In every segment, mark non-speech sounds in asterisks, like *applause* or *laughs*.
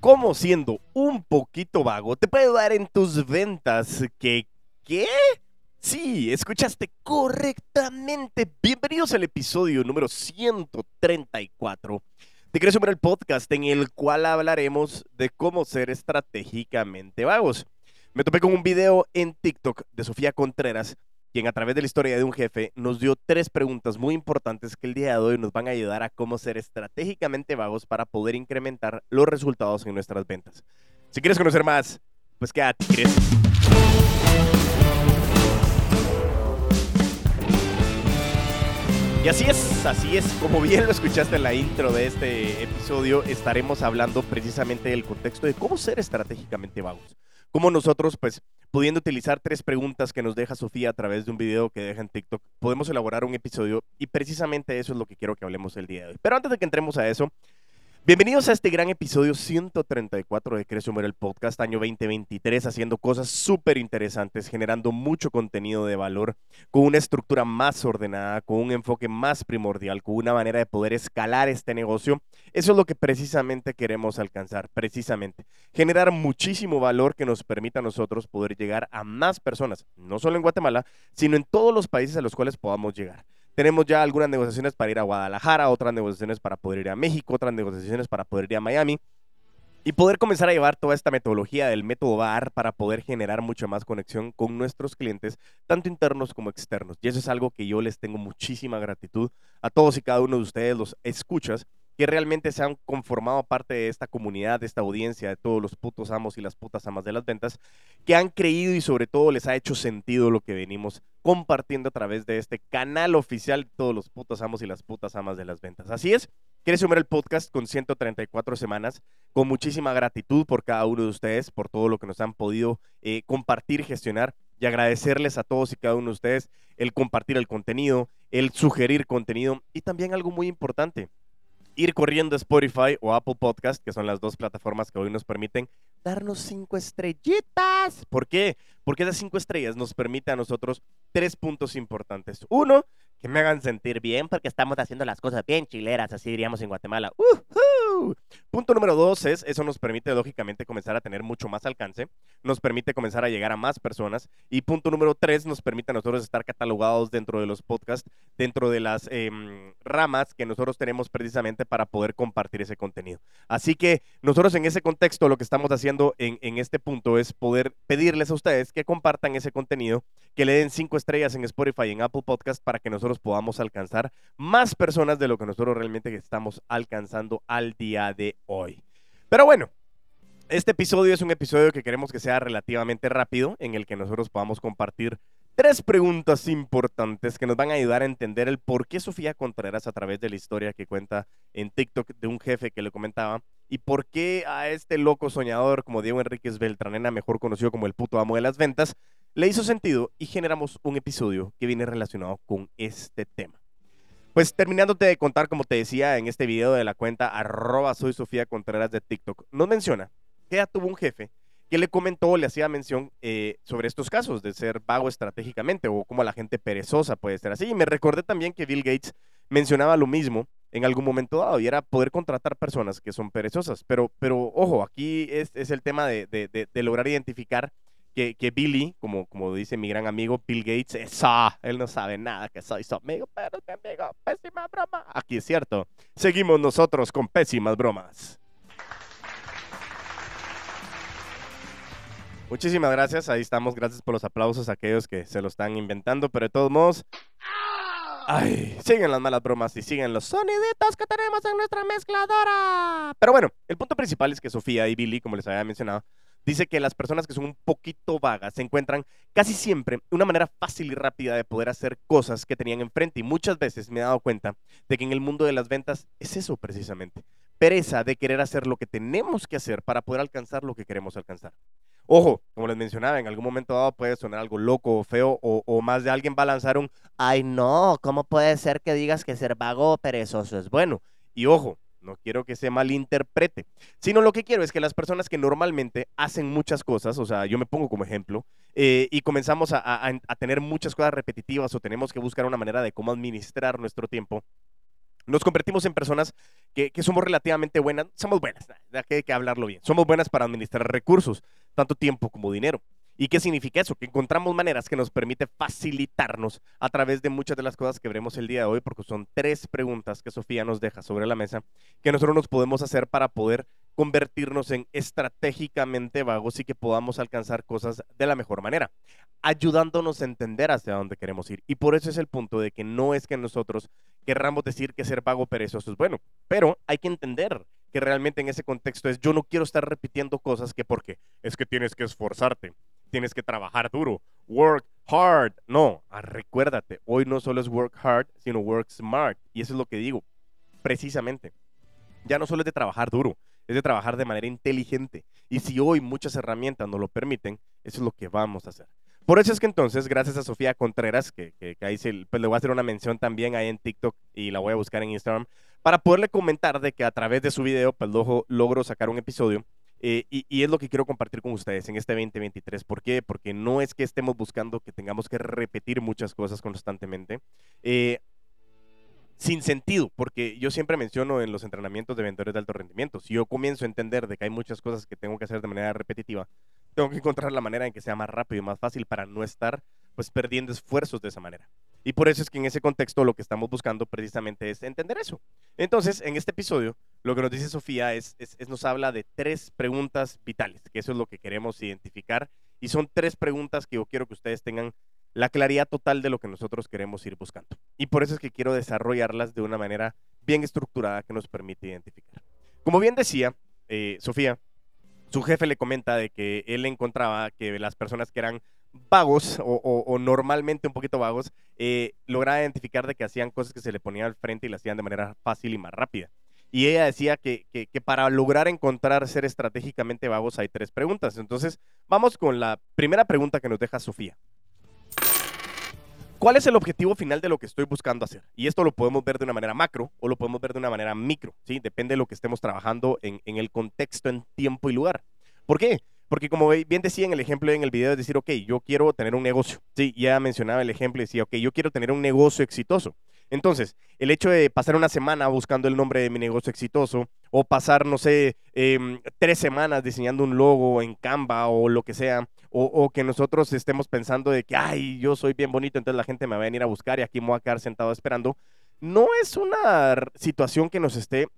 cómo siendo un poquito vago te puede dar en tus ventas que ¿qué? Sí, escuchaste correctamente. Bienvenidos al episodio número 134 de Crecer el podcast en el cual hablaremos de cómo ser estratégicamente vagos. Me topé con un video en TikTok de Sofía Contreras quien a través de la historia de un jefe nos dio tres preguntas muy importantes que el día de hoy nos van a ayudar a cómo ser estratégicamente vagos para poder incrementar los resultados en nuestras ventas. Si quieres conocer más, pues quédate. Y así es, así es, como bien lo escuchaste en la intro de este episodio, estaremos hablando precisamente del contexto de cómo ser estratégicamente vagos. Cómo nosotros, pues, pudiendo utilizar tres preguntas que nos deja Sofía a través de un video que deja en TikTok, podemos elaborar un episodio y precisamente eso es lo que quiero que hablemos el día de hoy. Pero antes de que entremos a eso, Bienvenidos a este gran episodio 134 de Crece Humor el Podcast, año 2023, haciendo cosas súper interesantes, generando mucho contenido de valor, con una estructura más ordenada, con un enfoque más primordial, con una manera de poder escalar este negocio. Eso es lo que precisamente queremos alcanzar, precisamente. Generar muchísimo valor que nos permita a nosotros poder llegar a más personas, no solo en Guatemala, sino en todos los países a los cuales podamos llegar. Tenemos ya algunas negociaciones para ir a Guadalajara, otras negociaciones para poder ir a México, otras negociaciones para poder ir a Miami. Y poder comenzar a llevar toda esta metodología del método VAR para poder generar mucha más conexión con nuestros clientes, tanto internos como externos. Y eso es algo que yo les tengo muchísima gratitud a todos y cada uno de ustedes, los escuchas, que realmente se han conformado parte de esta comunidad, de esta audiencia, de todos los putos amos y las putas amas de las ventas, que han creído y sobre todo les ha hecho sentido lo que venimos compartiendo a través de este canal oficial todos los putos amos y las putas amas de las ventas. Así es, quieres sumar el podcast con 134 semanas, con muchísima gratitud por cada uno de ustedes, por todo lo que nos han podido eh, compartir, gestionar y agradecerles a todos y cada uno de ustedes el compartir el contenido, el sugerir contenido y también algo muy importante, ir corriendo a Spotify o Apple Podcast, que son las dos plataformas que hoy nos permiten darnos cinco estrellitas. ¿Por qué? Porque esas cinco estrellas nos permiten a nosotros tres puntos importantes. Uno, que me hagan sentir bien porque estamos haciendo las cosas bien chileras, así diríamos en Guatemala. Punto número dos es, eso nos permite lógicamente comenzar a tener mucho más alcance, nos permite comenzar a llegar a más personas y punto número tres nos permite a nosotros estar catalogados dentro de los podcasts, dentro de las em, ramas que nosotros tenemos precisamente para poder compartir ese contenido. Así que nosotros en ese contexto lo que estamos haciendo en, en este punto es poder pedirles a ustedes que compartan ese contenido, que le den cinco estrellas en Spotify y en Apple Podcast para que nosotros podamos alcanzar más personas de lo que nosotros realmente estamos alcanzando al día de hoy. Pero bueno, este episodio es un episodio que queremos que sea relativamente rápido, en el que nosotros podamos compartir tres preguntas importantes que nos van a ayudar a entender el por qué Sofía Contreras a través de la historia que cuenta en TikTok de un jefe que le comentaba y por qué a este loco soñador como Diego Enríquez Beltranena, mejor conocido como el puto amo de las ventas, le hizo sentido y generamos un episodio que viene relacionado con este tema. Pues terminándote de contar, como te decía en este video de la cuenta arroba soy Sofía Contreras de TikTok, nos menciona que ya tuvo un jefe que le comentó, le hacía mención eh, sobre estos casos de ser vago estratégicamente o como la gente perezosa puede ser así. Y me recordé también que Bill Gates mencionaba lo mismo en algún momento dado y era poder contratar personas que son perezosas. Pero, pero ojo, aquí es, el tema de lograr identificar que, que, Billy, como, como dice mi gran amigo Bill Gates, es, él no sabe nada que soy su amigo, pero es mi amigo, pésima broma. Aquí es cierto. Seguimos nosotros con pésimas bromas. Muchísimas gracias, ahí estamos, gracias por los aplausos a aquellos que se lo están inventando, pero de todos modos, ay, siguen las malas bromas y siguen los soniditos que tenemos en nuestra mezcladora. Pero bueno, el punto principal es que Sofía y Billy, como les había mencionado, dice que las personas que son un poquito vagas se encuentran casi siempre una manera fácil y rápida de poder hacer cosas que tenían enfrente. Y muchas veces me he dado cuenta de que en el mundo de las ventas es eso precisamente. Pereza de querer hacer lo que tenemos que hacer para poder alcanzar lo que queremos alcanzar. Ojo, como les mencionaba, en algún momento dado puede sonar algo loco o feo o, o, más de alguien va a lanzar un, ay no, ¿cómo puede ser que digas que ser vago o perezoso es bueno? Y ojo, no quiero que se malinterprete, sino lo que quiero es que las personas que normalmente hacen muchas cosas, o sea, yo me pongo como ejemplo, eh, y comenzamos a, tener muchas cosas repetitivas o tenemos que buscar una manera de cómo administrar nuestro tiempo, nos convertimos en personas que, somos relativamente buenas, somos buenas, que hay que hablarlo bien, somos buenas para administrar recursos, tanto tiempo como dinero. ¿Y qué significa eso? Que encontramos maneras que nos permite facilitarnos a través de muchas de las cosas que veremos el día de hoy, porque son tres preguntas que Sofía nos deja sobre la mesa que nosotros nos podemos hacer para poder convertirnos en estratégicamente vagos y que podamos alcanzar cosas de la mejor manera, ayudándonos a entender hacia dónde queremos ir. Y por eso es el punto de que no es que nosotros querramos decir que ser vago perezoso es bueno, pero hay que entender que realmente en ese contexto es yo no quiero estar repitiendo cosas que porque es que tienes que esforzarte, tienes que trabajar duro, work hard. No, ah, recuérdate, hoy no solo es work hard, sino work smart. Y eso es lo que digo, precisamente. Ya no solo es de trabajar duro, es de trabajar de manera inteligente. Y si hoy muchas herramientas nos lo permiten, eso es lo que vamos a hacer. Por eso es que entonces, gracias a Sofía Contreras, que, que, ahí pues le voy a hacer una mención también ahí en TikTok y la voy a buscar en Instagram, para poderle comentar de que a través de su video, pues logro sacar un episodio eh, y, es lo que quiero compartir con ustedes en este 2023. ¿Por qué? Porque no es que estemos buscando que tengamos que repetir muchas cosas constantemente. Eh, sin sentido, porque yo siempre menciono en los entrenamientos de vendedores de alto rendimiento, si yo comienzo a entender de que hay muchas cosas que tengo que hacer de manera repetitiva, tengo que encontrar la manera en que sea más rápido y más fácil para no estar pues perdiendo esfuerzos de esa manera. Y por eso es que en ese contexto lo que estamos buscando precisamente es entender eso. Entonces, en este episodio, lo que nos dice Sofía es, nos habla de tres preguntas vitales, que eso es lo que queremos identificar. Y son tres preguntas que yo quiero que ustedes tengan la claridad total de lo que nosotros queremos ir buscando. Y por eso es que quiero desarrollarlas de una manera bien estructurada que nos permite identificar. Como bien decía eh, Sofía, su jefe le comenta de que él encontraba que las personas que eran vagos o, normalmente un poquito vagos, eh, lograba identificar de que hacían cosas que se le ponían al frente y las hacían de manera fácil y más rápida. Y ella decía que, para lograr encontrar ser estratégicamente vagos hay tres preguntas. Entonces, vamos con la primera pregunta que nos deja Sofía. ¿Cuál es el objetivo final de lo que estoy buscando hacer? Y esto lo podemos ver de una manera macro o lo podemos ver de una manera micro, ¿sí? Depende de lo que estemos trabajando en, en el contexto, en tiempo y lugar. ¿Por qué? Porque como bien decía en el ejemplo en el video, es decir, ok, yo quiero tener un negocio. Sí, ya mencionaba el ejemplo y decía, ok, yo quiero tener un negocio exitoso. Entonces, el hecho de pasar una semana buscando el nombre de mi negocio exitoso o pasar, no sé, em, tres semanas diseñando un logo en Canva o lo que sea, o, que nosotros estemos pensando de que, ay, yo soy bien bonito, entonces la gente me va a venir a buscar y aquí me voy a quedar sentado esperando, no es una situación que nos esté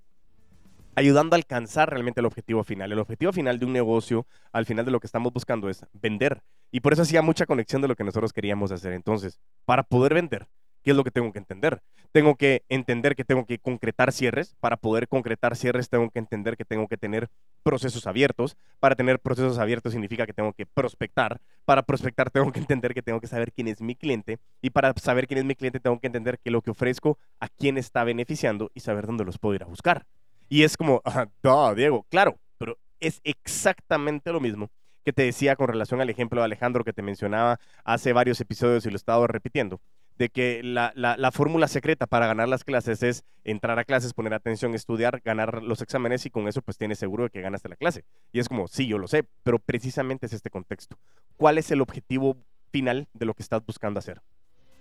ayudando a alcanzar realmente el objetivo final. El objetivo final de un negocio, al final de lo que estamos buscando es vender. Y por eso hacía mucha conexión de lo que nosotros queríamos hacer. Entonces, para poder vender, ¿qué es lo que tengo que entender? Tengo que entender que tengo que concretar cierres. Para poder concretar cierres, tengo que entender que tengo que tener procesos abiertos. Para tener procesos abiertos significa que tengo que prospectar. Para prospectar, tengo que entender que tengo que saber quién es mi cliente. Y para saber quién es mi cliente, tengo que entender que lo que ofrezco, a quién está beneficiando y saber dónde los puedo ir a buscar. Y es como, *laughs* no, Diego, claro, pero es exactamente lo mismo que te decía con relación al ejemplo de Alejandro que te mencionaba hace varios episodios y lo he estado repitiendo, de que la, la, fórmula secreta para ganar las clases es entrar a clases, poner atención, estudiar, ganar los exámenes y con eso pues tienes seguro de que ganaste la clase. Y es como, sí, yo lo sé, pero precisamente es este contexto. ¿Cuál es el objetivo final de lo que estás buscando hacer?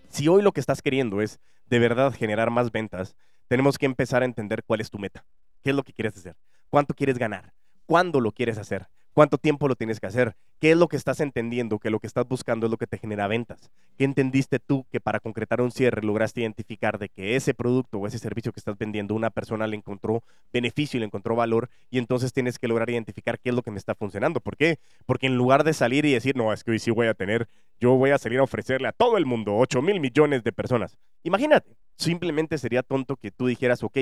Si hoy lo que estás queriendo es de verdad generar más ventas, tenemos que empezar a entender cuál es tu meta. ¿Qué es lo que quieres hacer? ¿Cuánto quieres ganar? ¿Cuándo lo quieres hacer? ¿Cuánto tiempo lo tienes que hacer? ¿Qué es lo que estás entendiendo? Que lo que estás buscando es lo que te genera ventas. ¿Qué entendiste tú que para concretar un cierre lograste identificar de que ese producto o ese servicio que estás vendiendo una persona le encontró beneficio y le encontró valor y entonces tienes que lograr identificar qué es lo que me está funcionando? ¿Por qué? Porque en lugar de salir y decir, no, es que hoy sí voy a tener, yo voy a salir a ofrecerle a todo el mundo 8 mil millones de personas. Imagínate, simplemente sería tonto que tú dijeras, ok,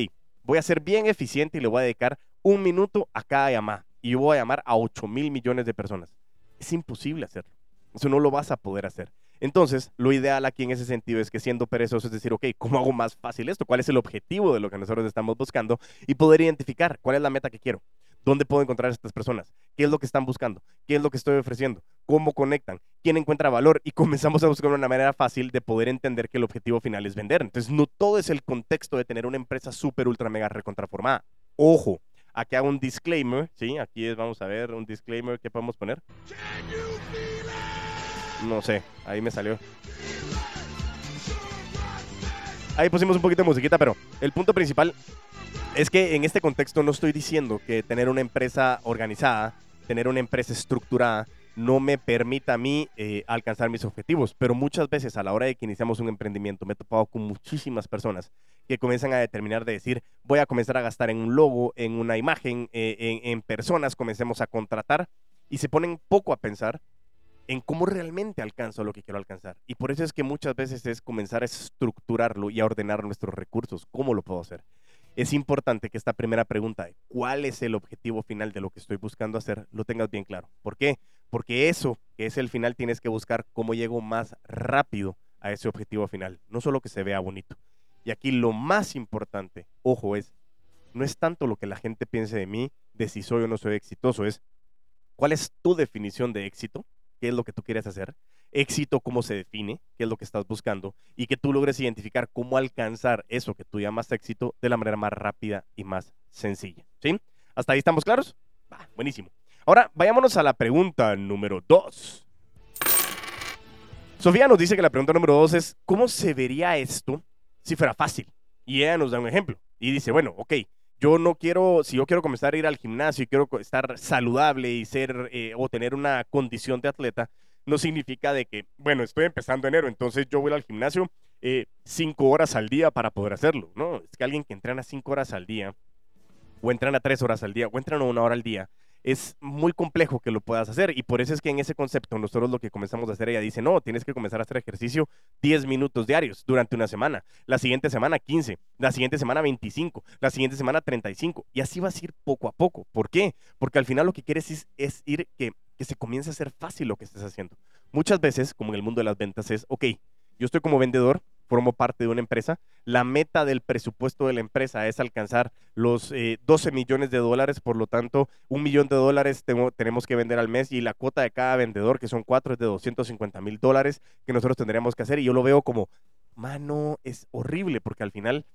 voy a ser bien eficiente y le voy a dedicar un minuto a cada llamada. Y yo voy a llamar a 8 mil millones de personas. Es imposible hacerlo. Eso no lo vas a poder hacer. Entonces, lo ideal aquí en ese sentido es que siendo perezoso es decir, ok, ¿cómo hago más fácil esto? ¿Cuál es el objetivo de lo que nosotros estamos buscando? Y poder identificar cuál es la meta que quiero. ¿Dónde puedo encontrar a estas personas? ¿Qué es lo que están buscando? ¿Qué es lo que estoy ofreciendo? ¿Cómo conectan? ¿Quién encuentra valor? Y *laughs* comenzamos a buscar una manera fácil de poder entender que el objetivo final es vender. Entonces, no todo es el contexto de tener una empresa súper, ultra, mega recontraformada. Ojo, aquí hago un disclaimer, ¿sí? Aquí es, vamos a ver, un disclaimer que podemos poner. No sé, ahí me salió. Ahí pusimos un poquito de musiquita, pero el punto principal es que en este contexto no estoy diciendo que tener una empresa organizada, tener una empresa estructurada, no me permita a mí eh, alcanzar mis objetivos. Pero muchas veces a la hora de que iniciamos un emprendimiento me he topado con muchísimas personas que comienzan a determinar de decir, voy a comenzar a gastar en un logo, en una imagen, eh, en, en personas, comencemos a contratar y se ponen poco a pensar en cómo realmente alcanzo lo que quiero alcanzar. Y por eso es que muchas veces es comenzar a estructurarlo y a ordenar nuestros recursos. ¿Cómo lo puedo hacer? Es importante que esta primera pregunta cuál es el objetivo final de lo que estoy buscando hacer, lo tengas bien claro. ¿Por qué? Porque eso, que es el final, tienes que buscar cómo llego más rápido a ese objetivo final. No solo que se vea bonito. Y aquí lo más importante, ojo, es, no es tanto lo que la gente piense de mí, de si soy o no soy exitoso, es cuál es tu definición de éxito qué es lo que tú quieres hacer, éxito, cómo se define, qué es lo que estás buscando, y que tú logres identificar cómo alcanzar eso que tú llamas éxito de la manera más rápida y más sencilla. ¿Sí? ¿Hasta ahí estamos claros? buenísimo. Ahora, vayámonos a la pregunta número dos. Sofía nos dice que la pregunta número dos es, ¿cómo se vería esto si fuera fácil? Y ella nos da un ejemplo. Y dice, bueno, ok, yo no quiero, si yo quiero comenzar a ir al gimnasio y quiero estar saludable y ser eh, o tener una condición de atleta, no significa de que, bueno, estoy empezando enero, entonces yo voy al gimnasio eh, cinco horas al día para poder hacerlo, ¿no? Es que alguien que entrena cinco horas al día, o entrena tres horas al día, o entrena una hora al día, es muy complejo que lo puedas hacer y por eso es que en ese concepto nosotros lo que comenzamos a hacer, ella dice, no, tienes que comenzar a hacer ejercicio 10 minutos diarios durante una semana, la siguiente semana 15, la siguiente semana 25, la siguiente semana 35 y así vas a ir poco a poco. ¿Por qué? Porque al final lo que quieres es, ir que, que se comience a hacer fácil lo que estés haciendo. Muchas veces, como en el mundo de las ventas, es, ok, yo estoy como vendedor, formo parte de una empresa. La meta del presupuesto de la empresa es alcanzar los 12 eh, millones de dólares, por lo tanto, un millón de dólares tenemos que vender al mes y la cuota de cada vendedor, que son cuatro, es de 250 mil dólares que nosotros tendríamos que hacer. Y yo lo veo como, mano, es horrible porque al final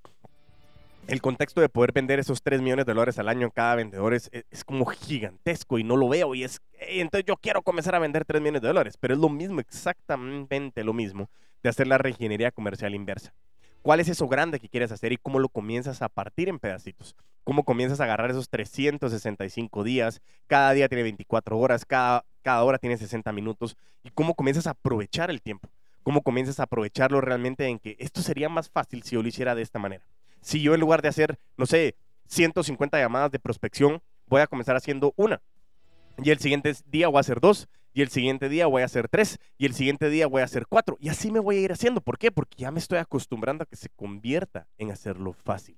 el contexto de poder vender esos 3 millones de dólares al año en cada vendedor es, es, como gigantesco y no lo veo. Y es, entonces yo quiero comenzar a vender 3 millones de dólares, pero es lo mismo, exactamente lo mismo de hacer la reingeniería comercial inversa. ¿Cuál es eso grande que quieres hacer y cómo lo comienzas a partir en pedacitos? ¿Cómo comienzas a agarrar esos 365 días? Cada día tiene 24 horas, cada, cada hora tiene 60 minutos. ¿Y cómo comienzas a aprovechar el tiempo? ¿Cómo comienzas a aprovecharlo realmente en que esto sería más fácil si yo lo hiciera de esta manera? Si yo en lugar de hacer, no sé, 150 llamadas de prospección, voy a comenzar haciendo una. Y el siguiente día voy a hacer dos y el siguiente día voy a hacer tres, y el siguiente día voy a hacer cuatro, y así me voy a ir haciendo. ¿Por qué? Porque ya me estoy acostumbrando a que se convierta en hacerlo fácil.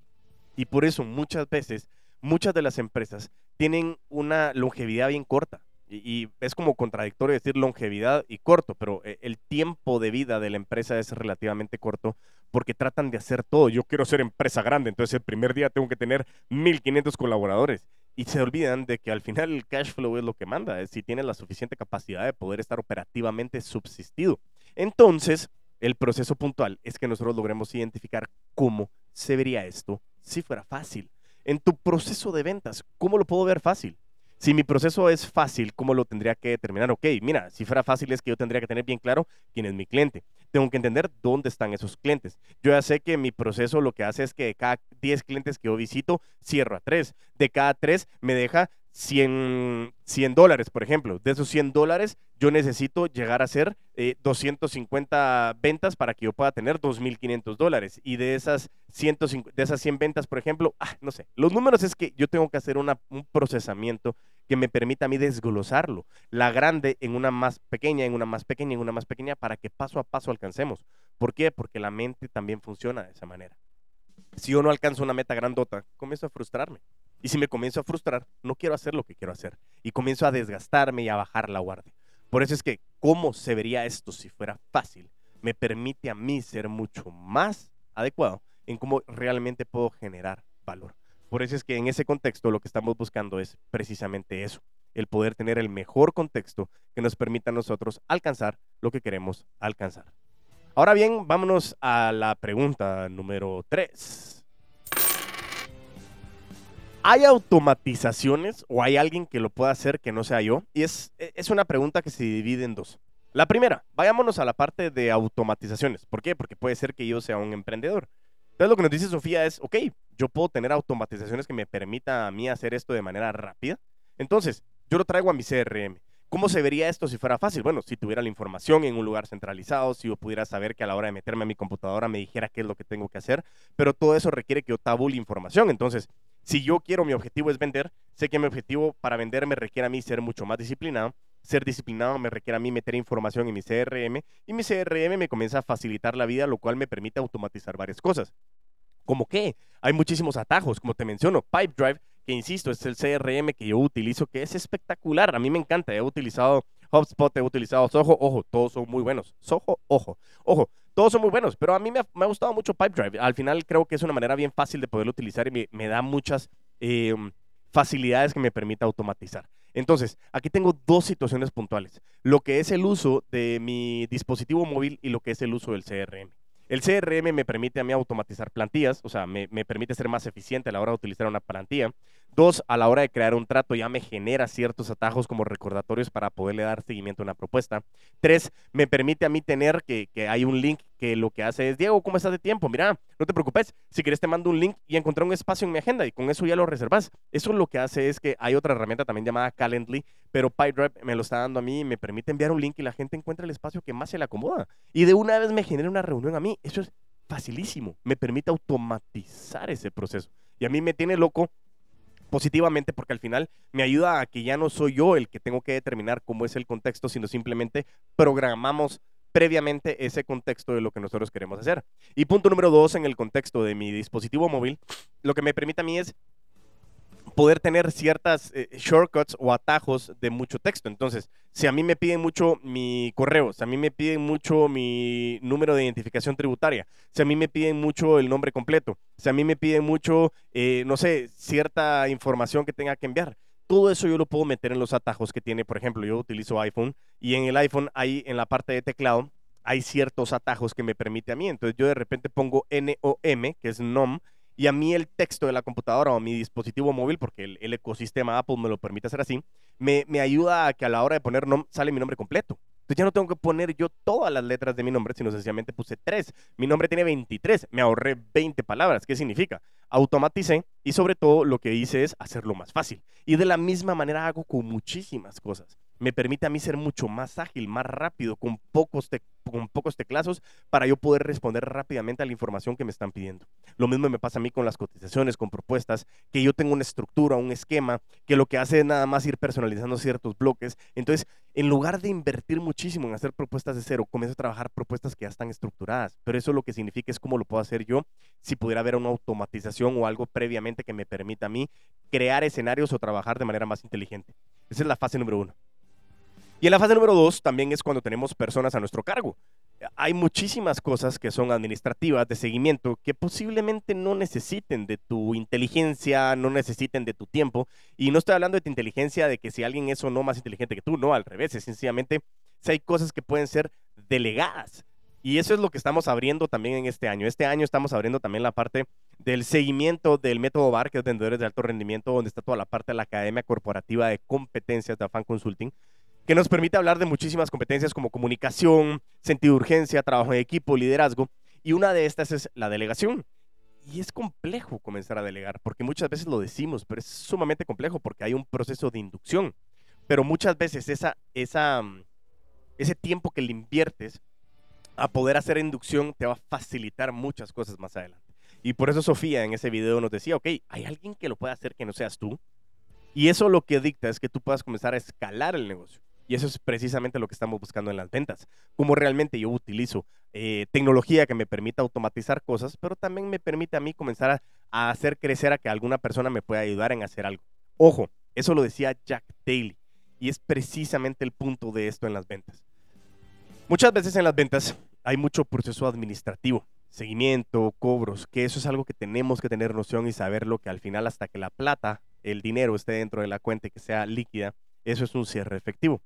Y por eso muchas veces, muchas de las empresas tienen una longevidad bien corta. Y, es como contradictorio decir longevidad y corto, pero eh, el tiempo de vida de la empresa es relativamente corto porque tratan de hacer todo. Yo quiero ser empresa grande, entonces el primer día tengo que tener 1500 colaboradores y se olvidan de que al final el cash flow es lo que manda, es si tienes la suficiente capacidad de poder estar operativamente subsistido. Entonces, el proceso puntual es que nosotros logremos identificar cómo se vería esto si fuera fácil. En tu proceso de ventas, ¿cómo lo puedo ver fácil? Si mi proceso es fácil, ¿cómo lo tendría que determinar? Ok, mira, si fuera fácil es que yo tendría que tener bien claro quién es mi cliente. Tengo que entender dónde están esos clientes. Yo ya sé que mi proceso lo que hace es que de cada 10 clientes que yo visito, cierro a 3. De cada 3 me deja 100, 100 dólares, por ejemplo. De esos 100 dólares, yo necesito llegar a hacer 250 eh, ventas para que yo pueda tener 2.500 dólares. Y de esas, 150, de esas 100 ventas, por ejemplo, ah, no sé, los números es que yo tengo que hacer un procesamiento que me permita a mí desglosarlo. La grande en una más pequeña, en una más pequeña, en una más pequeña, para que paso a paso alcancemos. ¿Por qué? Porque la mente también funciona de esa manera. Si yo no alcanzo una meta grandota, comienzo a frustrarme. Y si me comienzo a frustrar, no quiero hacer lo que quiero hacer. Y comienzo a desgastarme y a bajar la guardia. Por eso es que cómo se vería esto si fuera fácil, me permite a mí ser mucho más adecuado en cómo realmente puedo generar valor. Por eso es que en ese contexto lo que estamos buscando es precisamente eso, el poder tener el mejor contexto que nos permita a nosotros alcanzar lo que queremos alcanzar. Ahora bien, vámonos a la pregunta número 3. ¿Hay automatizaciones o hay alguien que lo pueda hacer que no sea yo? Y es, es una pregunta que se divide en dos. La primera, vayámonos a la parte de automatizaciones. ¿Por qué? Porque puede ser que yo sea un emprendedor. Entonces lo que nos dice Sofía es, ok, yo puedo tener automatizaciones que me permita a mí hacer esto de manera rápida. Entonces, yo lo traigo a mi CRM. ¿Cómo se vería esto si fuera fácil? Bueno, si tuviera la información en un lugar centralizado, si yo pudiera saber que a la hora de meterme a mi computadora me dijera qué es lo que tengo que hacer, pero todo eso requiere que yo tabule información. Entonces, si yo quiero, mi objetivo es vender, sé que mi objetivo para vender me requiere a mí ser mucho más disciplinado. Ser disciplinado me requiere a mí meter información en mi CRM y mi CRM me comienza a facilitar la vida, lo cual me permite automatizar varias cosas. ¿Cómo qué? Hay muchísimos atajos, como te menciono, Pipedrive que insisto, es el CRM que yo utilizo, que es espectacular. A mí me encanta. He utilizado HubSpot, he utilizado Soho, ojo, todos son muy buenos. Soho, ojo, ojo, todos son muy buenos, pero a mí me ha, gustado mucho Pipedrive. Al final creo que es una manera bien fácil de poderlo utilizar y me, da muchas em, facilidades que me permita automatizar. Entonces, aquí tengo dos situaciones puntuales. Lo que es el uso de mi dispositivo móvil y lo que es el uso del CRM. El CRM me permite a mí automatizar plantillas, o sea, me, me, permite ser más eficiente a la hora de utilizar una plantilla. Dos, a la hora de crear un trato ya me genera ciertos atajos como recordatorios para poderle dar seguimiento a una propuesta. Tres, me permite a mí tener que, que hay un link que lo que hace es, Diego, ¿cómo estás de tiempo? Mira, no te preocupes, si quieres te mando un link y encontré un espacio en mi agenda y con eso ya lo reservas. Eso lo que hace es que hay otra herramienta también llamada Calendly, pero PyDrive me lo está dando a mí y me permite enviar un link y la gente encuentra el espacio que más se le acomoda. Y de una vez me genera una reunión a mí. Eso es facilísimo. Me permite automatizar ese proceso. Y a mí me tiene loco positivamente porque al final me ayuda a que ya no soy yo el que tengo que determinar cómo es el contexto, sino simplemente programamos previamente ese contexto de lo que nosotros queremos hacer. Y punto número dos, en el contexto de mi dispositivo móvil, lo que me permite a mí es poder tener ciertas eh, shortcuts o atajos de mucho texto. Entonces, si a mí me piden mucho mi correo, si a mí me piden mucho mi número de identificación tributaria, si a mí me piden mucho el nombre completo, si a mí me piden mucho, eh, no sé, cierta información que tenga que enviar, todo eso yo lo puedo meter en los atajos que tiene, por ejemplo, yo utilizo iPhone y en el iPhone hay en la parte de teclado hay ciertos atajos que me permite a mí. Entonces yo de repente pongo NOM, que es NOM, y a mí el texto de la computadora o mi dispositivo móvil, porque el, ecosistema Apple me lo permite hacer así, me, me, ayuda a que a la hora de poner sale mi nombre completo. Entonces ya no tengo que poner yo todas las letras de mi nombre, sino sencillamente puse tres. Mi nombre tiene 23, me ahorré 20 palabras. ¿Qué significa? Automaticé y sobre todo lo que hice es hacerlo más fácil. Y de la misma manera hago con muchísimas cosas me permite a mí ser mucho más ágil, más rápido, con pocos, con pocos teclazos para yo poder responder rápidamente a la información que me están pidiendo. Lo mismo me pasa a mí con las cotizaciones, con propuestas, que yo tengo una estructura, un esquema, que lo que hace es nada más ir personalizando ciertos bloques. Entonces, en lugar de invertir muchísimo en hacer propuestas de cero, comienzo a trabajar propuestas que ya están estructuradas. Pero eso lo que significa es cómo lo puedo hacer yo si pudiera haber una automatización o algo previamente que me permita a mí crear escenarios o trabajar de manera más inteligente. Esa es la fase número uno. Y en la fase número dos también es cuando tenemos personas a nuestro cargo. Hay muchísimas cosas que son administrativas de seguimiento que posiblemente no necesiten de tu inteligencia, no necesiten de tu tiempo. Y no estoy hablando de tu inteligencia, de que si alguien es o no más inteligente que tú, no, al revés, es sencillamente si hay cosas que pueden ser delegadas. Y eso es lo que estamos abriendo también en este año. Este año estamos abriendo también la parte del seguimiento del método BAR, que es Vendedores de Alto Rendimiento, donde está toda la parte de la Academia Corporativa de Competencias de Afan Consulting que nos permite hablar de muchísimas competencias como comunicación, sentido de urgencia, trabajo en equipo, liderazgo, y una de estas es la delegación. Y es complejo comenzar a delegar, porque muchas veces lo decimos, pero es sumamente complejo porque hay un proceso de inducción. Pero muchas veces esa, mm, ese tiempo que le inviertes a poder hacer inducción te va a facilitar muchas cosas más adelante. Y por eso Sofía en ese video nos decía, ok, ¿hay alguien que lo pueda hacer que no seas tú? Y eso lo que dicta es que tú puedas comenzar a escalar el negocio. Y eso es precisamente lo que estamos buscando en las ventas. Como realmente yo utilizo eh, tecnología que me permita automatizar cosas, pero también me permite a mí comenzar a, a, hacer crecer a que alguna persona me pueda ayudar en hacer algo. Ojo, eso lo decía Jack Daly. Y es precisamente el punto de esto en las ventas. Muchas veces en las ventas hay mucho proceso administrativo, seguimiento, cobros, que eso es algo que tenemos que tener noción y saberlo que al final hasta que la plata, el dinero esté dentro de la cuenta y que sea líquida, eso es un cierre efectivo.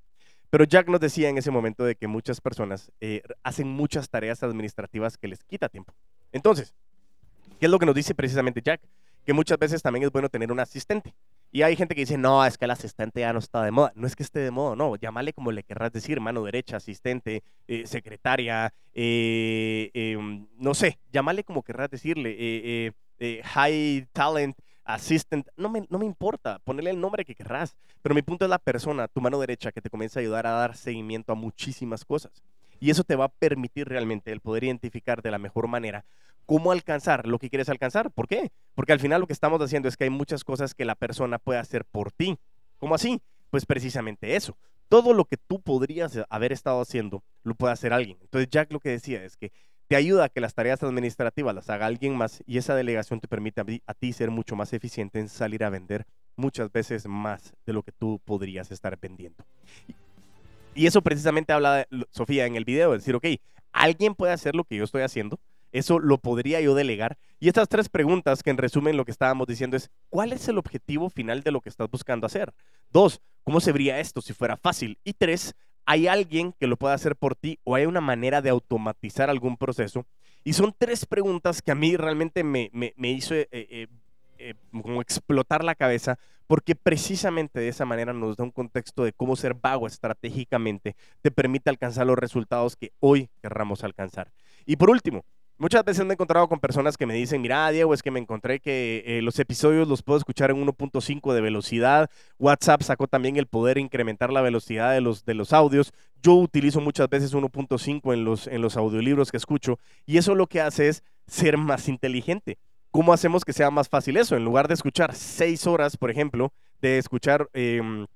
Pero Jack nos decía en ese momento de que muchas personas eh, hacen muchas tareas administrativas que les quita tiempo. Entonces, ¿qué es lo que nos dice precisamente Jack? Que muchas veces también es bueno tener un asistente. Y hay gente que dice, no, es que el asistente ya no está de moda. No es que esté de moda, no. Llámale como le querrás decir, mano derecha, asistente, eh, secretaria, eh, em, no sé, llámale como querrás decirle, high talent, assistant, no me, no me importa, ponerle el nombre que querrás. Pero mi punto es la persona, tu mano derecha, que te comienza a ayudar a dar seguimiento a muchísimas cosas. Y eso te va a permitir realmente el poder identificar de la mejor manera cómo alcanzar lo que quieres alcanzar. ¿Por qué? Porque al final lo que estamos haciendo es que hay muchas cosas que la persona puede hacer por ti. ¿Cómo así? Pues precisamente eso. Todo lo que tú podrías haber estado haciendo lo puede hacer alguien. Entonces Jack lo que decía es que te ayuda a que las tareas administrativas las haga alguien más y esa delegación te permite a, ti ser mucho más eficiente en salir a vender muchas veces más de lo que tú podrías estar vendiendo. Y eso precisamente habla Sofía en el video, decir, ok, alguien puede hacer lo que yo estoy haciendo, eso lo podría yo delegar. Y estas tres preguntas que en resumen lo que estábamos diciendo es, ¿cuál es el objetivo final de lo que estás buscando hacer? Dos, ¿cómo se vería esto si fuera fácil? Y tres, ¿hay alguien que lo pueda hacer por ti o hay una manera de automatizar algún proceso? Y son tres preguntas que a mí realmente me, hizo eh, eh, eh, como explotar la cabeza porque precisamente de esa manera nos da un contexto de cómo ser vago estratégicamente te permite alcanzar los resultados que hoy querramos alcanzar. Y por último, muchas veces me he encontrado con personas que me dicen, mira, Diego, es que me encontré que eh, los episodios los puedo escuchar en 1.5 de velocidad. WhatsApp sacó también el poder incrementar la velocidad de los, de los audios. Yo utilizo muchas veces 1.5 en los, en los audiolibros que escucho y eso lo que hace es ser más inteligente. ¿Cómo hacemos que sea más fácil eso? En lugar de escuchar seis horas, por ejemplo, de escuchar em,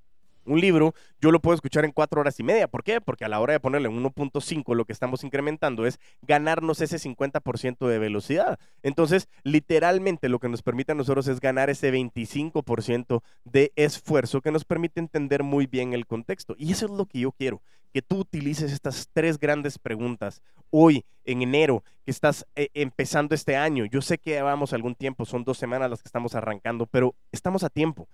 un libro, yo lo puedo escuchar en cuatro horas y media. ¿Por qué? Porque a la hora de ponerle en 1.5, lo que estamos incrementando es ganarnos ese 50% de velocidad. Entonces, literalmente lo que nos permite a nosotros es ganar ese 25% de esfuerzo que nos permite entender muy bien el contexto. Y eso es lo que yo quiero, que tú utilices estas tres grandes preguntas hoy, en enero, que estás eh, empezando este año. Yo sé que llevamos algún tiempo, son dos semanas las que estamos arrancando, pero estamos a tiempo.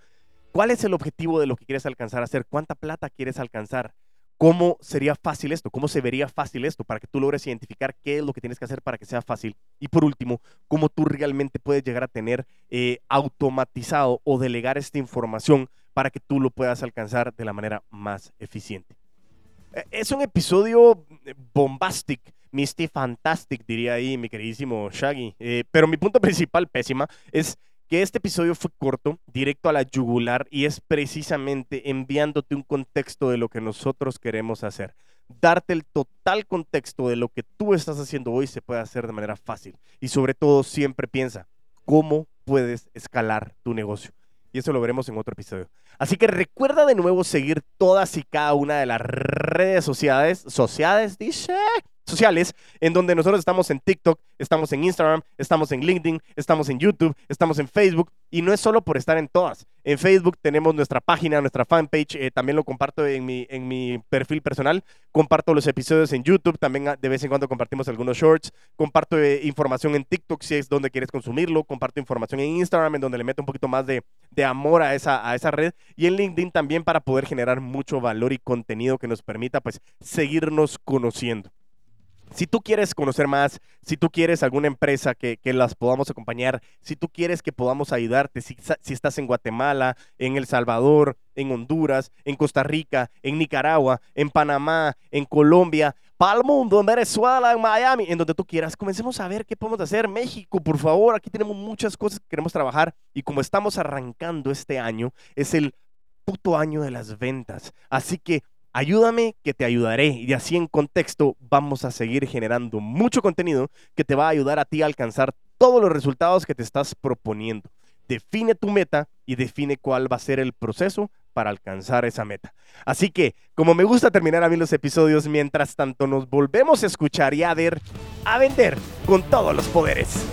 ¿Cuál es el objetivo de lo que quieres alcanzar a hacer? ¿Cuánta plata quieres alcanzar? ¿Cómo sería fácil esto? ¿Cómo se vería fácil esto para que tú logres identificar qué es lo que tienes que hacer para que sea fácil? Y por último, ¿cómo tú realmente puedes llegar a tener eh, automatizado o delegar esta información para que tú lo puedas alcanzar de la manera más eficiente? Eh, es un episodio eh, bombastic, Misty Fantastic, diría ahí mi queridísimo Shaggy. Eh, pero mi punto principal, pésima, es que este episodio fue corto, directo a la yugular, y es precisamente enviándote un contexto de lo que nosotros queremos hacer. Darte el total contexto de lo que tú estás haciendo hoy se puede hacer de manera fácil. Y sobre todo, siempre piensa, ¿cómo puedes escalar tu negocio? Y eso lo veremos en otro episodio. Así que recuerda de nuevo seguir todas y cada una de las redes sociales, sociales, dice, sociales, en donde nosotros estamos en TikTok, estamos en Instagram, estamos en LinkedIn, estamos en YouTube, estamos en Facebook, y no es solo por estar en todas. En Facebook tenemos nuestra página, nuestra fanpage, eh, también lo comparto en mi, en mi perfil personal, comparto los episodios en YouTube, también ah, de vez en cuando compartimos algunos shorts, comparto eh, información en TikTok si es donde quieres consumirlo, comparto información en Instagram en donde le meto un poquito más de, de amor a esa, a esa red, y en LinkedIn también para poder generar mucho valor y contenido que nos permita pues seguirnos conociendo. Si tú quieres conocer más, si tú quieres alguna empresa que, las podamos acompañar, si tú quieres que podamos ayudarte, si, estás en Guatemala, en El Salvador, en Honduras, en Costa Rica, en Nicaragua, en Panamá, en Colombia, para el mundo, en Venezuela, en Miami, en donde tú quieras, comencemos a ver qué podemos hacer. México, por favor, aquí tenemos muchas cosas que queremos trabajar y como estamos arrancando este año, es el puto año de las ventas. Así que Ayúdame que te ayudaré y así en contexto vamos a seguir generando mucho contenido que te va a ayudar a ti a alcanzar todos los resultados que te estás proponiendo. Define tu meta y define cuál va a ser el proceso para alcanzar esa meta. Así que, como me gusta terminar a mí los episodios, mientras tanto nos volvemos a escuchar y a ver, a vender con todos los poderes.